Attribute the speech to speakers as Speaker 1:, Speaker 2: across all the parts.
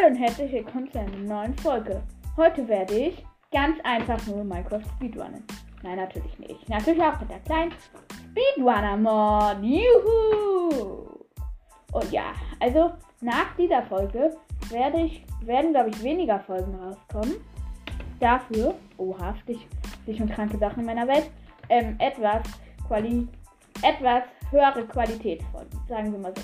Speaker 1: Hallo und herzlich willkommen zu einer neuen Folge. Heute werde ich ganz einfach nur Minecraft Speedrunnen. Nein, natürlich nicht. Natürlich auch mit der kleinen Speedrunner-Mod. Juhu! Und ja, also nach dieser Folge werde ich, werden, glaube ich, weniger Folgen rauskommen. Dafür, oha, Stich, Stich und kranke Sachen in meiner Welt, ähm, etwas, Quali etwas höhere Qualitätsfolgen, sagen wir mal so.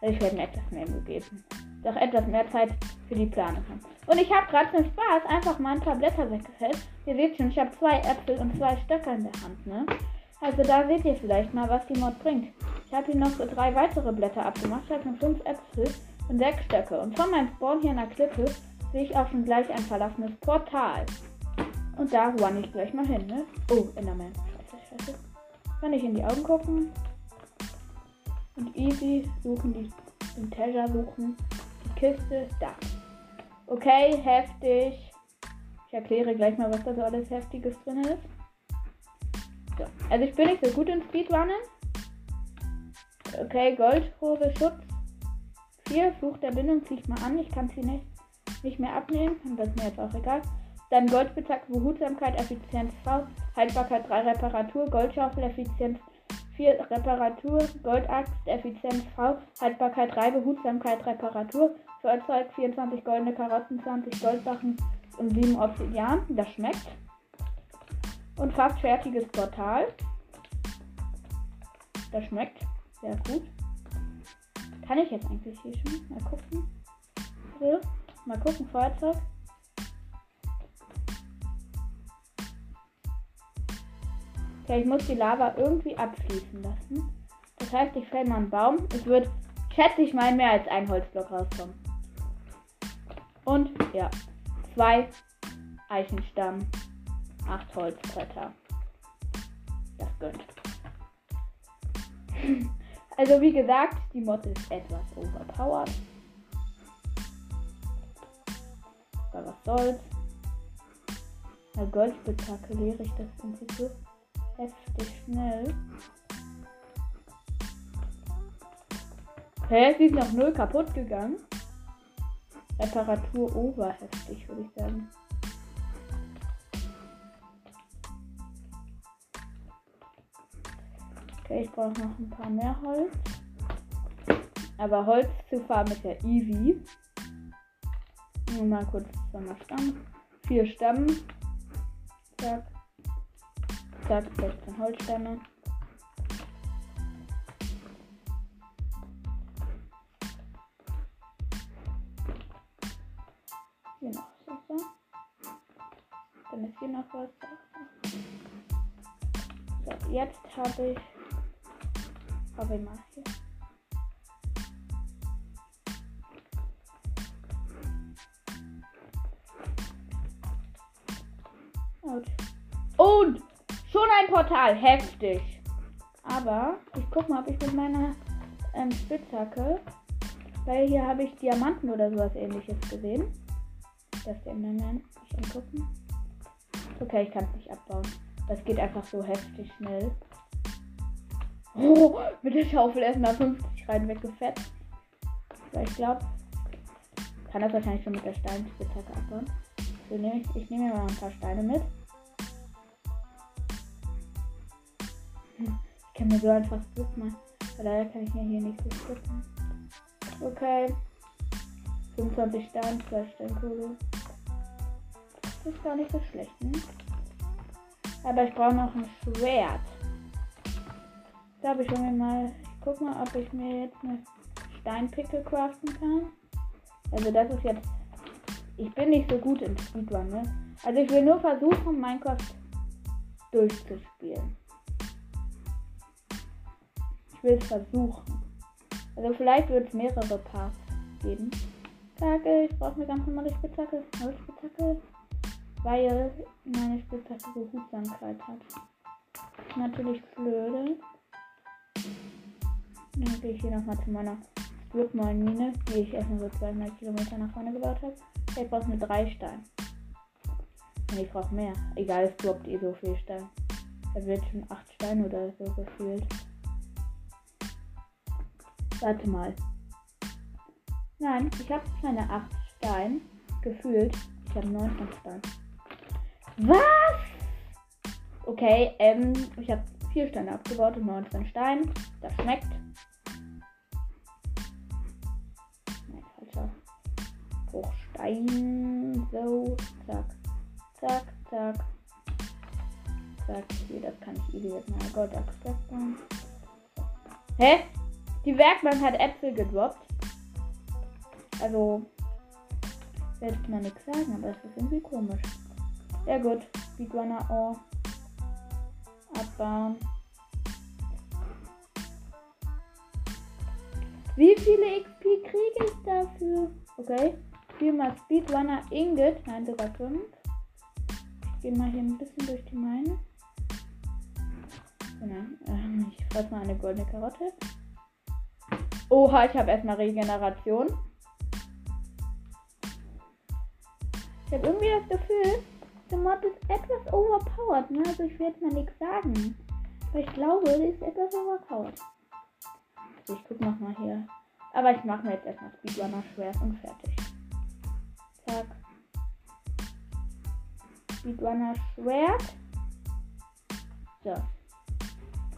Speaker 1: Also ich werde mir etwas mehr Mühe geben. Doch etwas mehr Zeit für die Planung haben. Und ich habe gerade zum Spaß einfach mal ein paar Blätter weggefällt. Ihr seht schon, ich habe zwei Äpfel und zwei Stöcker in der Hand, ne? Also da seht ihr vielleicht mal, was die Mod bringt. Ich habe hier noch so drei weitere Blätter abgemacht. Ich habe noch fünf Äpfel und sechs Stöcke. Und von meinem Spawn hier in der Klippe sehe ich auch schon gleich ein verlassenes Portal. Und da run ich gleich mal hin, ne? Oh, Enderman. Scheiße, scheiße. Kann ich in die Augen gucken. Und easy suchen die den Treasure suchen. Kiste da. Okay, heftig. Ich erkläre gleich mal, was da so alles Heftiges drin ist. So. Also ich bin nicht so gut in Speedrunnen. Okay, Goldhose, Schutz. 4, Fluch der Bindung ziehe ich mal an. Ich kann sie nicht, nicht mehr abnehmen. Das ist mir jetzt auch egal. Dann Goldspitzhacke, Behutsamkeit, Effizienz V, Haltbarkeit 3, Reparatur, Goldschaufel, Effizienz 4, Reparatur, Goldaxt, Effizienz V, Haltbarkeit 3, Behutsamkeit, Reparatur, Feuerzeug, 24 goldene Karotten, 20 Goldsachen und 7 Obsidian. Das schmeckt. Und fast fertiges Portal. Das schmeckt sehr gut. Kann ich jetzt eigentlich hier schon? Mal gucken. So, mal gucken, Feuerzeug. Okay, ich muss die Lava irgendwie abfließen lassen. Das heißt, ich fäll mal einen Baum. Es wird, schätze ich mal, mehr als ein Holzblock rauskommen. Und ja, zwei Eichenstamm, acht Holzbretter. Das gönnt. Also wie gesagt, die Mod ist etwas overpowered. Aber was soll's. Na Goldspitzhacke leere ich das Prinzip schnell. Hä? Sie ist noch null kaputt gegangen. Reparatur oberheftig, würde ich sagen. Okay, ich brauche noch ein paar mehr Holz. Aber Holz zu farmen ist ja easy. Nur mal kurz zweimal Stamm. Vier Stamm. Zack. Zack, 16 Holzstämme. Hier noch Wasser. Dann ist hier noch was. So, jetzt habe ich. Habe ich mal hier. Und schon ein Portal, heftig. Aber ich guck mal, ob ich mit meiner ähm, Spitzhacke, weil hier habe ich Diamanten oder sowas ähnliches gesehen. Das der Enderman. Ich angucken. Okay, ich kann es nicht abbauen. Das geht einfach so heftig schnell. Oh, mit der Schaufel erstmal 50 rein weggefetzt. Weil ich glaube, kann das wahrscheinlich schon mit der Steinspitzhacke abbauen. So, nehm ich, ich nehme mir mal ein paar Steine mit. Ich kann mir so einfach Glück machen. Aber leider kann ich mir hier nicht so strippen. Okay. 25 Stein, 2 Steinkohle. Das ist gar nicht so schlecht, ne? Aber ich brauche noch ein Schwert. Da habe ich schon mal. Ich guck mal, ob ich mir jetzt eine Steinpickel craften kann. Also das ist jetzt. Ich bin nicht so gut in Speedrun, ne? Also ich will nur versuchen, Minecraft durchzuspielen. Will es versuchen. Also vielleicht wird es mehrere Parts geben. Spitzhacke. Ich brauche eine ganz normale Spitzhacke. Null Spitzhacke. Weil meine Spitzhacke Behutsamkeit hat. Natürlich blöde. Dann gehe ich hier nochmal zu meiner Blutmine, die ich erstmal so 200 Kilometer nach vorne gebaut habe. Ich brauche nur drei Steine. Und ich brauche mehr. Egal, es droppt eh so viel Stein. Da wird schon acht Steine oder so gefühlt. Warte mal. Nein, ich habe keine 8 Steine. Gefühlt. Ich habe 9 von Stein. Was? Okay, ähm, ich habe 4 Steine abgebaut und 19 Steine. Das schmeckt. Nein, falscher. Bruchstein. So, zack. Zack, zack. Zack, hier, das kann ich easy mit meiner Goldaxt wegbauen. Hä? Die Werkbank hat Äpfel gedroppt. Also, werde ich mal nichts sagen, aber es ist irgendwie komisch. Ja gut, Speedrunner O. Abbauen. Wie viele XP kriege ich dafür? Okay. Viermal Speedrunner Ingot. Nein, sogar fünf. Ich gehe mal hier ein bisschen durch die Meine. Genau. Ähm, ich fresse mal eine goldene Karotte. Oha, ich habe erstmal Regeneration. Ich habe irgendwie das Gefühl, der Mod ist etwas overpowered. Ne? Also ich jetzt mal nichts sagen. Aber ich glaube, der ist etwas overpowered. Also ich guck noch mal hier. Aber ich mache mir jetzt erstmal Speedrunner Schwert und fertig. Zack. Speedrunner Schwert. So.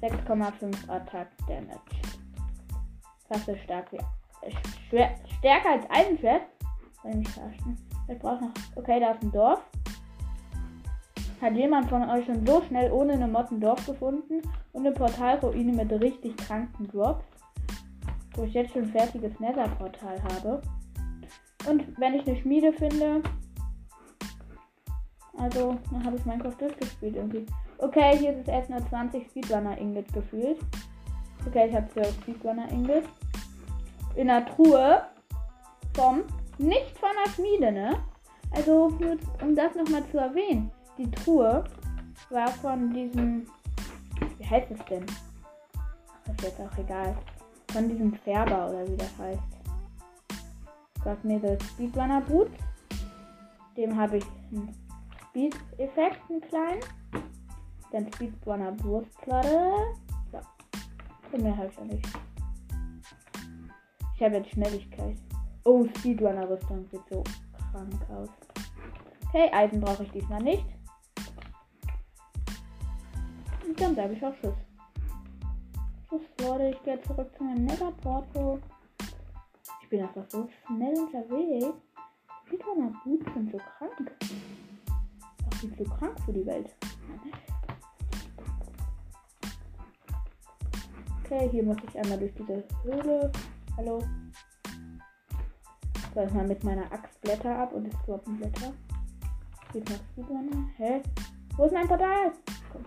Speaker 1: 6,5 Attack Damage. So stark wie. Äh, schwer, stärker als Eisenschwert. Ich brauche noch. Okay, da ist ein Dorf. Hat jemand von euch schon so schnell ohne eine Mod ein Dorf gefunden und eine Portalruine mit richtig kranken Drops? Wo ich jetzt schon ein fertiges Nether-Portal habe. Und wenn ich eine Schmiede finde. Also, dann habe ich Minecraft durchgespielt irgendwie. Okay, hier ist es erst nur 20 Speedrunner Ingot gefühlt. Okay, ich habe 12 Speedrunner Ingot. In der Truhe vom nicht von der Schmiede, ne? Also, um das nochmal zu erwähnen. Die Truhe war von diesem. Wie heißt es denn? Ach, ist jetzt auch egal. Von diesem Färber oder wie das heißt. Gab mir das Speedrunner Boot. Dem habe ich einen Speed-Effekt, einen kleinen. Dann Speedrunner Brustplatte. So. Und mehr habe ich auch nicht. Ich habe jetzt Schnelligkeit. Oh, Speedrunner-Rüstung sieht so krank aus. Okay, Eisen brauche ich diesmal nicht. Und dann bleibe ich auf Schuss. Tschüss, Leute, ich gehe zurück zu meinem Nether-Porto. Ich bin einfach so schnell unterwegs. Speedrunner-Boots sind so krank. Auch viel zu krank für die Welt. Okay, hier muss ich einmal durch diese Höhle. Hallo. So, erstmal mit meiner Axt Blätter ab und es droppen Blätter. Geht noch Speedrunner. Hä? Wo ist mein Portal? Komm.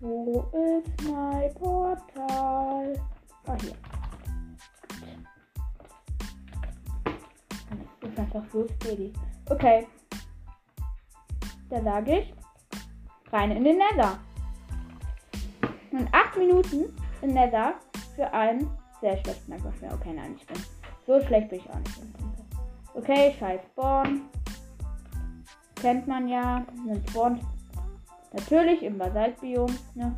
Speaker 1: Wo ist mein Portal? Ah, hier. Das ist einfach so steady. Okay. Da sage ich, rein in den Nether. Und 8 Minuten im Nether für einen sehr schlechten Minecraft. Okay, nein, ich bin. So schlecht bin ich auch nicht. Okay, scheiß Spawn. Kennt man ja. Man spawnt natürlich im Basaltbiom. Ne?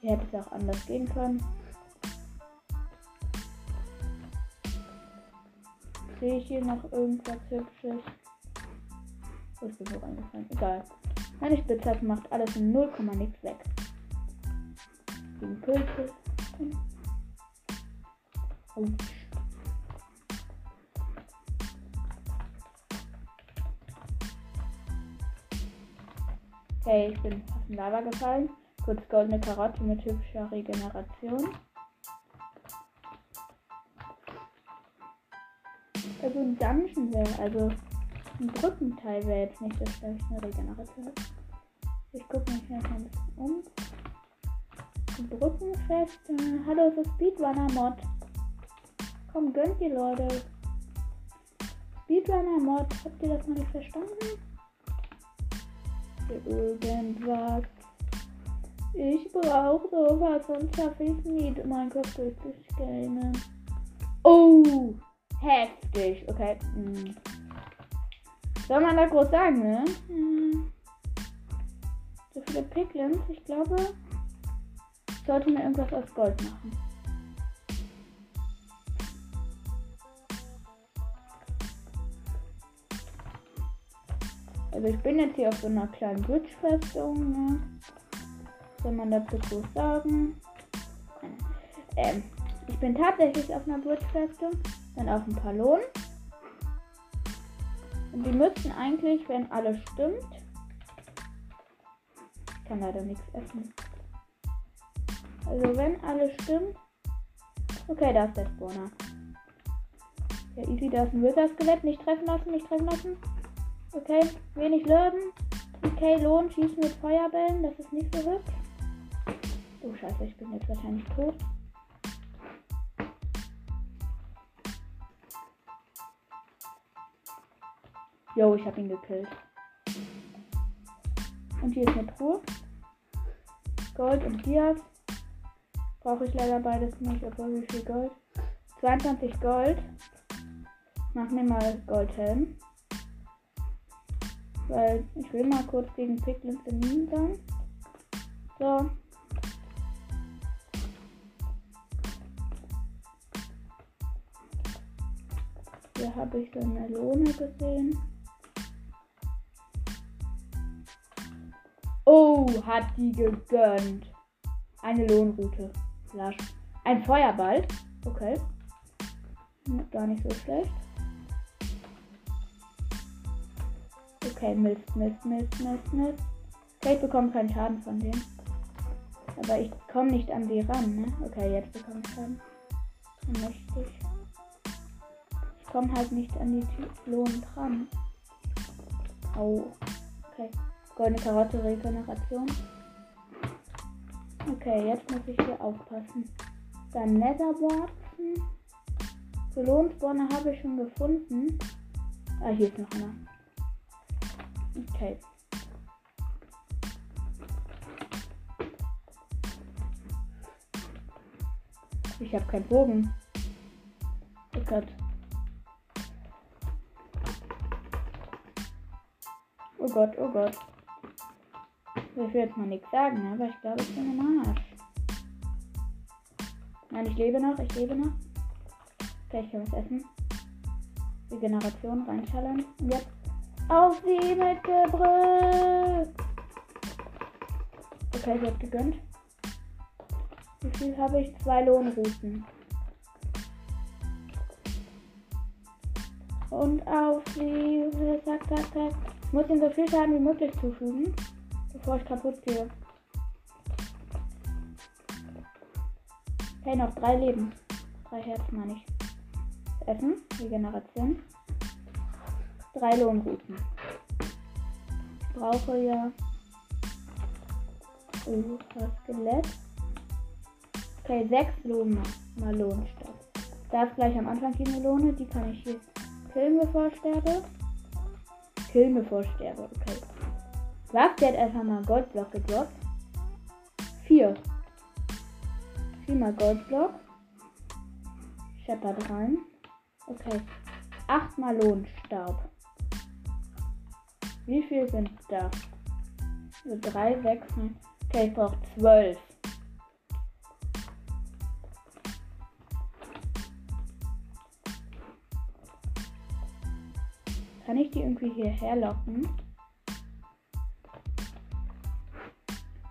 Speaker 1: Hier hätte es auch anders gehen können. Sehe ich hier noch irgendwas Hübsches? Wo ist mir so reingefallen? Egal. Meine Spitzhacke macht alles in 0, nix weg. Gegen Pilze. Autsch. Okay, ich bin fast in Lava gefallen. Kurz goldene Karotte mit hübscher Regeneration. Also ein Dungeon wäre, also ein Brückenteil wäre jetzt nicht so schlecht eine Regeneration. Ich gucke mich mal ein bisschen um. Brückenfest. Äh, hallo, es ist Speedrunner Mod. Komm, gönnt die Leute. Speedrunner Mod, habt ihr das noch nicht verstanden? Irgendwas. Ich brauche sowas, sonst schaffe ich nie Minecraft durchzugamen. Oh, heftig. Okay. Hm. Soll man da groß sagen, ne? Hm. so viele Piglins. Ich glaube, ich sollte mir irgendwas aus Gold machen. Also ich bin jetzt hier auf so einer kleinen Bridge-Festung. Ne? Soll man dazu groß sagen? Ähm, ich bin tatsächlich auf einer Bridge-Festung. Dann auf Lohn. Und die müssten eigentlich, wenn alles stimmt. Ich kann leider nichts essen. Also wenn alles stimmt. Okay, da ist der Spawner. Ja, easy, da ist ein Wither-Skelett. Nicht treffen lassen, nicht treffen lassen. Okay, wenig Leben. Okay, Lohn, schießen mit Feuerbällen. Das ist nicht so hübsch. Oh, scheiße, ich bin jetzt wahrscheinlich tot. Jo, ich habe ihn gekillt. Und hier ist eine Truhe. Gold und Dias. Brauche ich leider beides nicht, obwohl wie viel Gold? 22 Gold. Mach mir mal Goldhelm. Weil ich will mal kurz gegen Piglins immun sein. So. Hier habe ich eine Melone gesehen. Oh, hat die gegönnt. Eine Lohnroute. Flash. Ein Feuerball. Okay. Gar nicht so schlecht. Okay, Mist, Mist, Mist, Mist, Mist. Okay, ich bekomme keinen Schaden von denen. Aber ich komme nicht an die ran, ne? Okay, jetzt bekomme ich Schaden. Mächtig. Ich komme halt nicht an die Lohn dran. Au. Okay. Goldene Karotte, Regeneration. Okay, jetzt muss ich hier aufpassen. Dann Netherwarzen. Belohnspawner habe ich schon gefunden. Ah, hier ist noch einer. Okay. Ich habe keinen Bogen. Oh Gott. Oh Gott, oh Gott. Ich will jetzt mal nichts sagen, aber ich glaube, ich bin am Arsch. Nein, ich lebe noch, ich lebe noch. Okay, ich kann was essen. Regeneration reinschallern. Und jetzt auf sie mit Gebrüll. Okay, sie hat gegönnt. Wie viel habe ich? Zwei Lohnrouten. Und auf sie. Zack, zack, zack. Ich muss ihm so viel Schaden wie möglich zufügen bevor ich kaputt gehe. Okay, noch drei Leben. Drei Herzen meine ich. Essen, Regeneration. Drei Lohnrouten. Ich brauche ja. Oh, das Skelett. Okay, sechs Lohn mal Lohnstoff. Da ist gleich am Anfang die Melone, die kann ich hier killen, bevor ich sterbe. Killen, bevor ich sterbe, okay. Was? Der hat einfach mal Goldblock gedroppt. Vier. Viermal Goldblock. Shepard rein. Okay. Achtmal Lohnstaub. Wie viel sind da? So drei, sechs, neun. Okay, ich brauche zwölf. Kann ich die irgendwie hierher locken?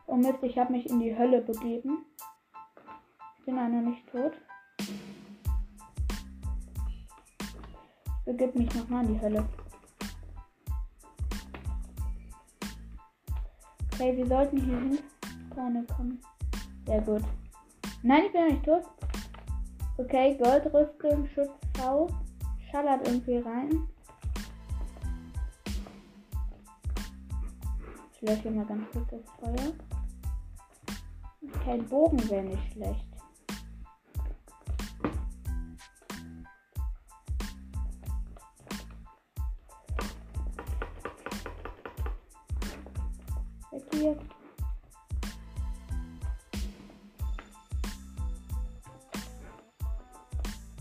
Speaker 1: Oh Mist, ich habe mich in die Hölle begeben. Ich bin einer nicht tot. Ich begib mich nochmal in die Hölle. Okay, wir sollten hier hin vorne kommen. Sehr gut. Nein, ich bin noch nicht tot. Okay, Goldrüstung, Schutz V. Schallert irgendwie rein. Ich lösche mal ganz kurz das Feuer. Kein Bogen wäre nicht schlecht. Weg hier.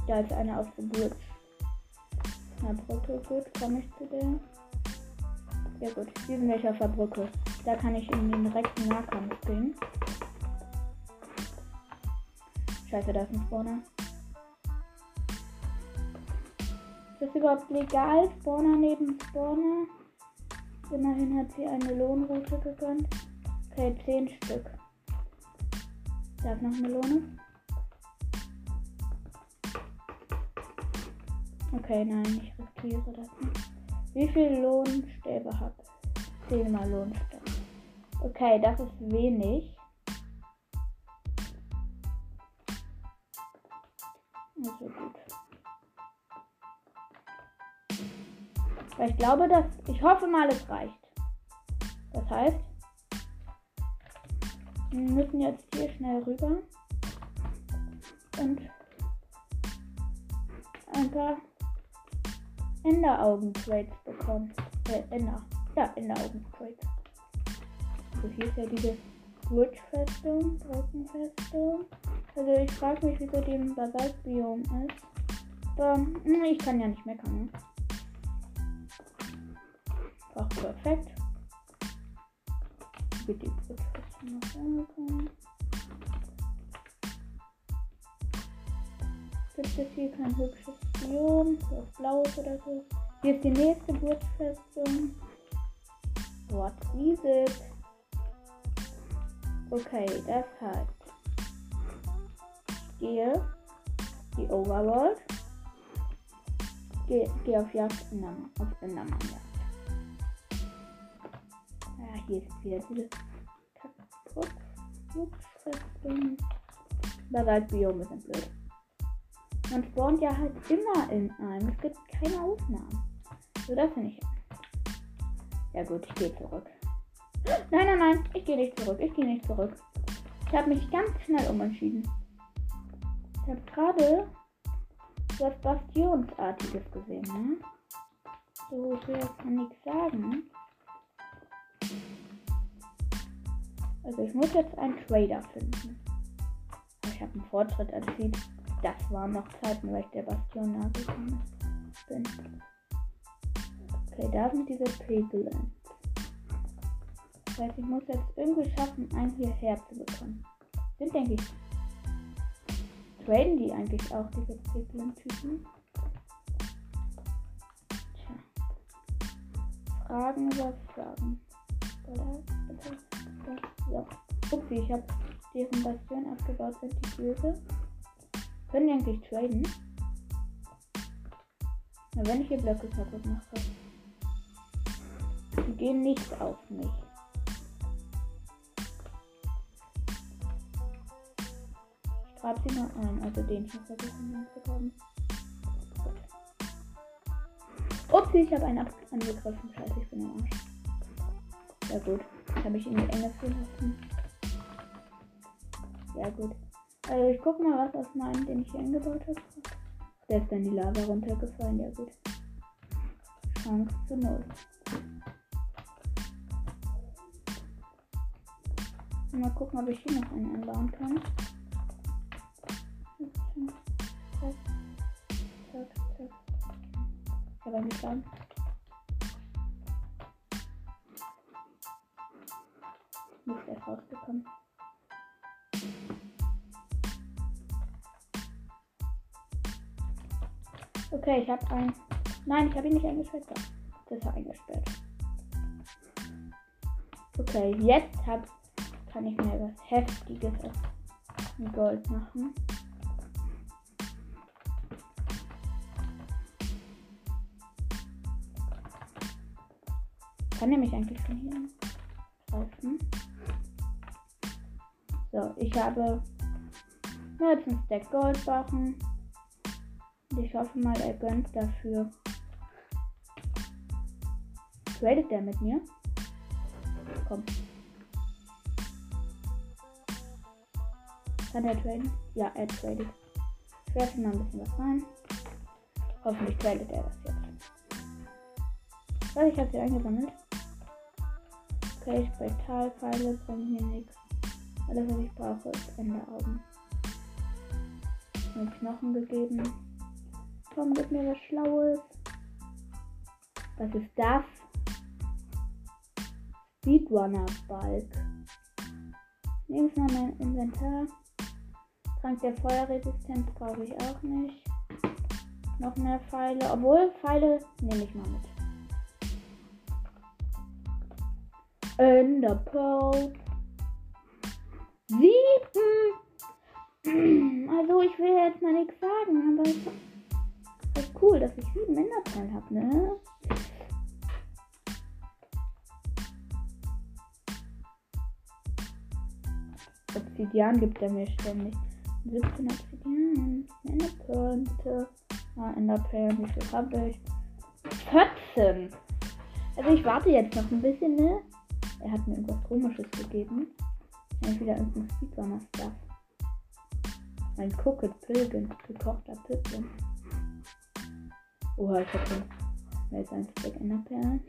Speaker 1: Da ist einer auf der Burg. Na, Brücke, gut, komme ich zu der. Ja gut, hier sind welche auf der Brücke. Da kann ich in den direkten Nahkampf gehen. Scheiße, da ist ein Spawner. Ist das überhaupt legal? Spawner neben Spawner? Immerhin hat sie eine Lohnroute gegönnt. Okay, 10 Stück. Darf noch Melone? Okay, nein, ich riskiere das nicht. Wie viel Lohnstäbe habe ich? 10 mal Lohnstäbe. Okay, das ist wenig. Also gut. Weil ich glaube, dass. Ich hoffe mal, es reicht. Das heißt, wir müssen jetzt hier schnell rüber. Und ein paar Enderaugen-Trades bekommen. Äh, Ender. Ja, Enderaugen-Trades. Also hier ist ja diese Bridge-Festung, Brückenfestung. Also ich frage mich, wieso die im Basaltbiom ist. Aber mh, ich kann ja nicht meckern. Auch perfekt. Die Bridge-Festung noch angekommen. Gibt es hier kein hübsches Biom, was blaues oder so. Hier ist die nächste Bridge-Festung. What is it? Okay, das heißt, gehe die Overworld, gehe, gehe auf Jagd Enderman, auf Enderman-Jagd. Ja, hier ist wieder diese Kaputt-Festung. Basaltbiome sind blöd. Man spawnt ja halt immer in einem. Es gibt keine Ausnahmen. So, das finde ich. Ja gut, ich gehe zurück. Nein, nein, nein, ich gehe nicht zurück. Ich gehe nicht zurück. Ich habe mich ganz schnell umentschieden. Ich habe gerade was Bastionsartiges gesehen, ne? So, ich will jetzt nichts sagen. Also ich muss jetzt einen Trader finden. Ich habe einen Fortschritt erzielt. Das waren noch Zeiten, weil ich der Bastion nah gekommen bin. Okay, da sind diese Pegeln. Das heißt, ich muss jetzt irgendwie schaffen, einen hierher zu bekommen. Sind, denke ich. Traden die eigentlich auch, diese Pegeln-Typen? Tja. Fragen über Fragen. So. Upsi, ich habe deren Bastion abgebaut, sind die böse. Können die eigentlich traden? Na, wenn ich hier Blöcke kaputt mache. Die gehen nicht auf mich. Mal ein, also den zu bekommen. Upsi, ich habe einen angegriffen. Scheiße, ich bin im Arsch. Ja gut, habe ich in die Enge verlassen. Ja gut. Also ich guck mal, was aus meinem, den ich hier eingebaut habe. Der ist dann die Lava runtergefallen, ja gut. Chance zu null. Mal gucken, ob ich hier noch einen anbauen kann. Zack, zack. Ich habe einen gebaut. Nicht erst rausgekommen. Okay, ich habe ein. Nein, ich habe ihn nicht eingesperrt. Das war eingesperrt. Okay, jetzt hab, kann ich mir was Heftiges aus Gold machen. Kann nämlich eigentlich schon hier kaufen. So, ich habe nur jetzt ein Stack Goldbarren. Und ich hoffe mal, er gönnt dafür. Tradet der mit mir? Komm. Kann er traden? Ja, er tradet. Ich werfe mal ein bisschen was rein. Hoffentlich tradet er das jetzt. Was, ich habe sie eingesammelt. Okay, Spektralpfeile bringen mir nichts. Alles, was ich brauche, ist Enderaugen. Mir Knochen gegeben. Komm, gib mir was Schlaues. Was ist das? Speedrunner-Balk. Nehme ich mal mein Inventar. Trank der Feuerresistenz brauche ich auch nicht. Noch mehr Pfeile. Obwohl, Pfeile nehme ich mal mit. Ender Pearl. Sieben. Also ich will jetzt mal nichts sagen, aber es ist cool, dass ich sieben Enderperlen habe, ne? Obsidian gibt er mir ständig. 17 Obsidian. Enderperlen, bitte. Ah, Enderperlen, wie viel habe ich? 14. Also ich warte jetzt noch ein bisschen, ne? Er hat mir irgendwas komisches gegeben. Entweder irgendein Speedrunner-Stuff. Ein Cooked Pilgrim, gekochter Pilgrim. Oha, ich hab mehr als ein Stack Enderperlen.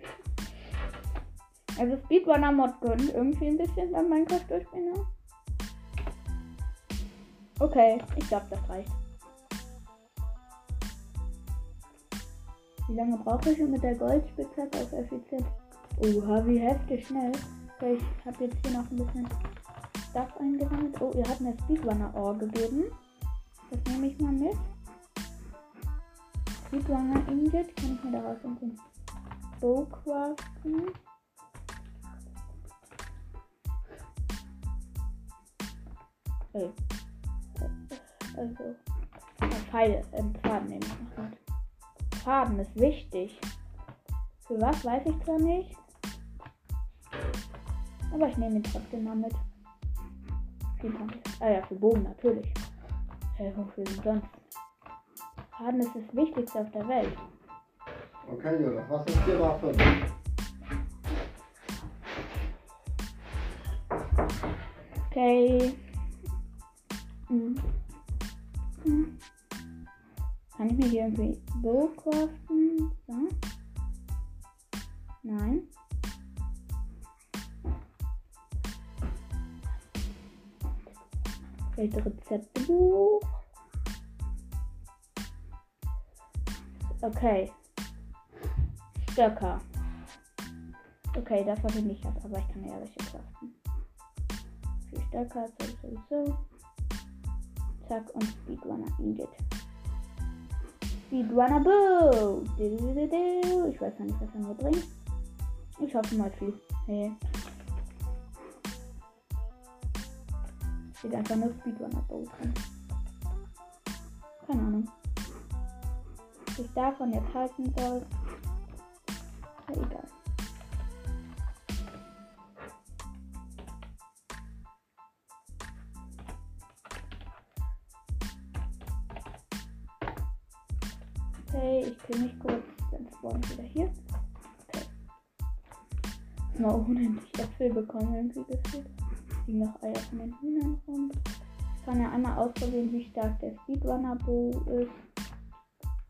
Speaker 1: Also Speedrunner-Mod gönnt irgendwie ein bisschen beim Minecraft durchspielen. Okay, ich glaube, das reicht. Wie lange brauche ich, um mit der Goldspitzhacke auf effizient? Oha, wie heftig schnell. Ich habe jetzt hier noch ein bisschen Stuff eingesammelt. Oh, ihr habt mir Speedrunner Ohr gegeben. Das nehme ich mal mit. Speedrunner Ingot. Kann ich mir daraus ein Bow craften? Okay. Also, Pfeile, ähm, Faden nehme ich noch mit. Faden ist wichtig. Für was weiß ich zwar nicht. Aber ich nehme ihn trotzdem mal mit. Ah ja, für Bogen natürlich. Äh, wofür denn sonst? Faden ist das Wichtigste auf der Welt.
Speaker 2: Okay, Jonas, was ist die Waffe?
Speaker 1: Okay. Hm. Hm. Kann ich mir hier irgendwie Bow craften? So. Nein. Fehlt Rezeptebuch. Okay. Stöcker. Okay, das habe ich nicht ab, aber ich kann ja welche craften. Viel Stöcker, sowieso. Zack und Speedrunner Ingot. Speedrunner Boo! Ich weiß noch nicht, was er mir bringt. Ich hoffe mal viel. Hey. Steht einfach nur Speedrunner Bow drin. Keine Ahnung. Was ich davon jetzt halten soll. Ja, egal. Okay, ich kill mich kurz, dann spawn ich wieder hier. Okay. Mal unendlich Äpfel bekommen, irgendwie gefühlt. Liegen noch Eier von den Hühnern rum. Ich kann ja einmal ausprobieren, wie stark der Speedrunner Bow ist.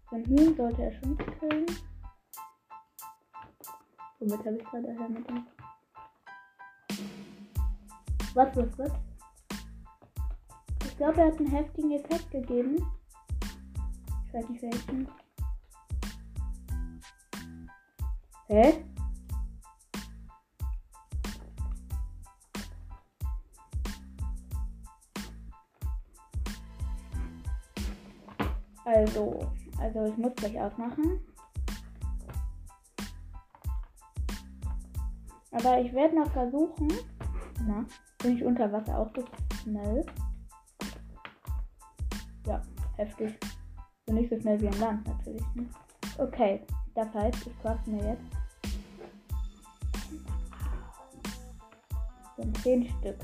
Speaker 1: So ein Hühn sollte er schon killen. Womit habe ich gerade her mit dem? Was, was, was? Ich glaube, er hat einen heftigen Effekt gegeben. Ich weiß nicht welchen. Hä? Also, also ich muss gleich ausmachen. Aber ich werde noch versuchen. Na, bin ich unter Wasser auch so schnell? Ja, heftig. So nicht so schnell wie im Land natürlich. Ne? Okay, das heißt, ich koste mir jetzt sind 10 Stück.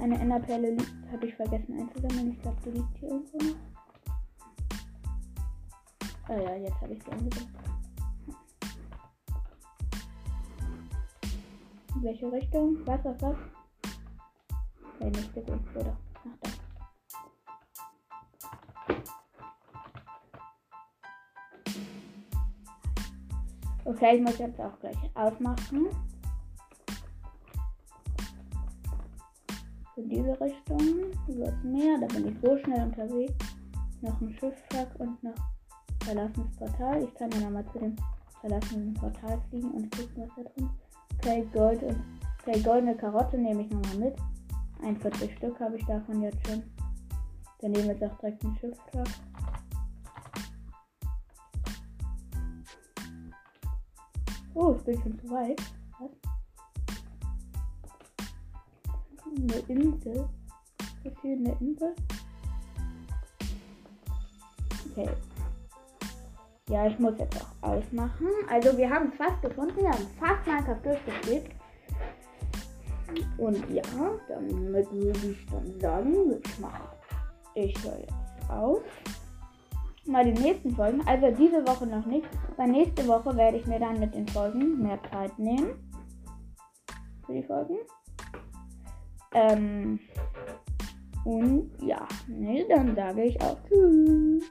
Speaker 1: Eine Enderperle liegt, habe ich vergessen einzusammeln. Ich glaube, die liegt hier irgendwo noch. Ah oh ja, jetzt habe ich sie eingesammelt. In welche Richtung? Was, was, was? Der nächste Grund, oder? Ach, da. Okay, ich muss jetzt auch gleich ausmachen. In diese Richtung, übers Meer, da bin ich so schnell unterwegs. Noch ein Schiffswrack und noch verlassenes Portal. Ich kann ja nochmal zu dem verlassenen Portal fliegen und gucken, was da drin ist. Okay, Gold und okay, goldene Karotte nehme ich nochmal mit. 41 Stück habe ich davon jetzt schon. Dann nehmen wir jetzt auch direkt ein Schiffswrack. Oh, ich bin schon zu weit. Eine Insel. Ist hier eine Insel? Okay. Ja, ich muss jetzt auch ausmachen. Also wir haben es fast gefunden. Wir haben fast Minecraft durchgespielt. Und ja, damit würde ich dann sagen, ich mache. Ich höre jetzt auf. Mal die nächsten Folgen. Also diese Woche noch nicht. Weil nächste Woche werde ich mir dann mit den Folgen mehr Zeit nehmen. Für die Folgen. Ähm, und ja, nee, dann sage ich auch Tschüss.